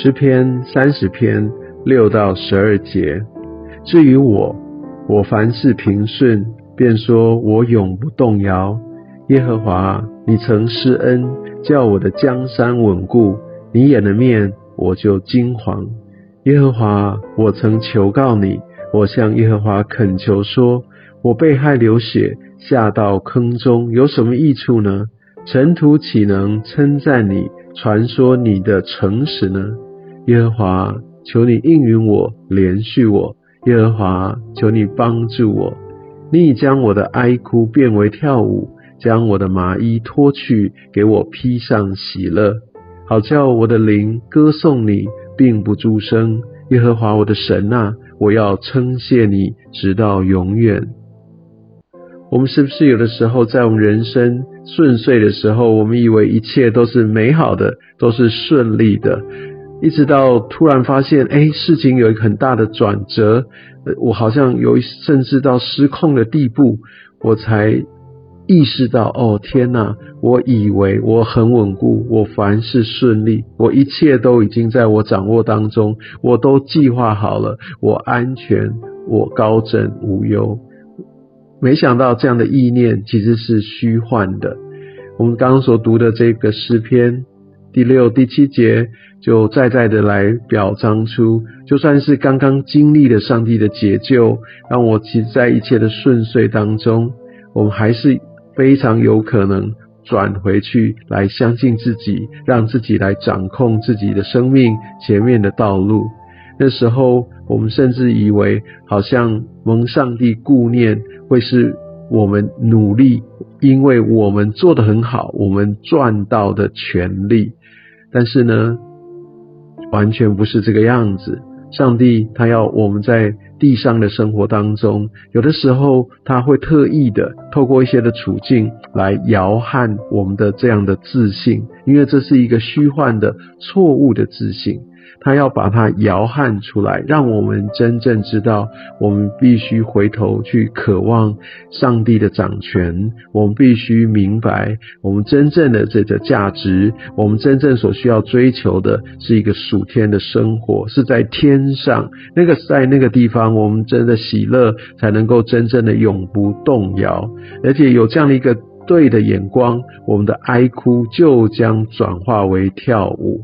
诗篇三十篇六到十二节。至于我，我凡事平顺，便说我永不动摇。耶和华，你曾施恩，叫我的江山稳固。你掩了面，我就惊惶。耶和华，我曾求告你，我向耶和华恳求说：我被害流血，下到坑中，有什么益处呢？尘土岂能称赞你，传说你的诚实呢？耶和华，求你应允我，连续我。耶和华，求你帮助我。你已将我的哀哭变为跳舞，将我的麻衣脱去，给我披上喜乐，好叫我的灵歌颂你，并不住声。耶和华我的神啊，我要称谢你，直到永远。我们是不是有的时候在我们人生顺遂的时候，我们以为一切都是美好的，都是顺利的？一直到突然发现，哎，事情有一个很大的转折，我好像有甚至到失控的地步，我才意识到，哦，天哪！我以为我很稳固，我凡事顺利，我一切都已经在我掌握当中，我都计划好了，我安全，我高枕无忧。没想到这样的意念其实是虚幻的。我们刚刚所读的这个诗篇。第六、第七节就再再的来表彰出，就算是刚刚经历了上帝的解救，让我其实在一切的顺遂当中，我们还是非常有可能转回去来相信自己，让自己来掌控自己的生命前面的道路。那时候，我们甚至以为好像蒙上帝顾念会是。我们努力，因为我们做的很好，我们赚到的权利。但是呢，完全不是这个样子。上帝他要我们在地上的生活当中，有的时候他会特意的透过一些的处境来摇撼我们的这样的自信，因为这是一个虚幻的、错误的自信。他要把它摇撼出来，让我们真正知道，我们必须回头去渴望上帝的掌权。我们必须明白，我们真正的这个价值，我们真正所需要追求的是一个属天的生活，是在天上那个在那个地方，我们真的喜乐才能够真正的永不动摇。而且有这样的一个对的眼光，我们的哀哭就将转化为跳舞。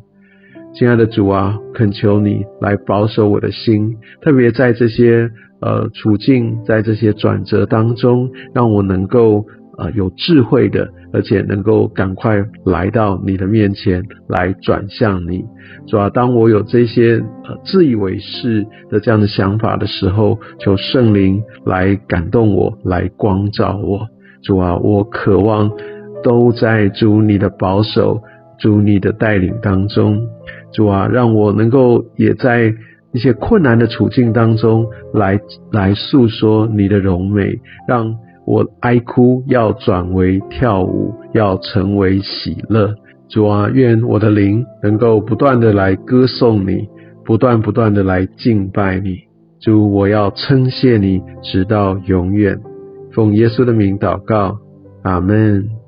亲爱的主啊，恳求你来保守我的心，特别在这些呃处境，在这些转折当中，让我能够呃有智慧的，而且能够赶快来到你的面前来转向你。主啊，当我有这些呃自以为是的这样的想法的时候，求圣灵来感动我，来光照我。主啊，我渴望都在主你的保守。主你的带领当中，主啊，让我能够也在一些困难的处境当中来来诉说你的荣美，让我哀哭要转为跳舞，要成为喜乐。主啊，愿我的灵能够不断的来歌颂你，不断不断的来敬拜你。主，我要称谢你，直到永远。奉耶稣的名祷告，阿门。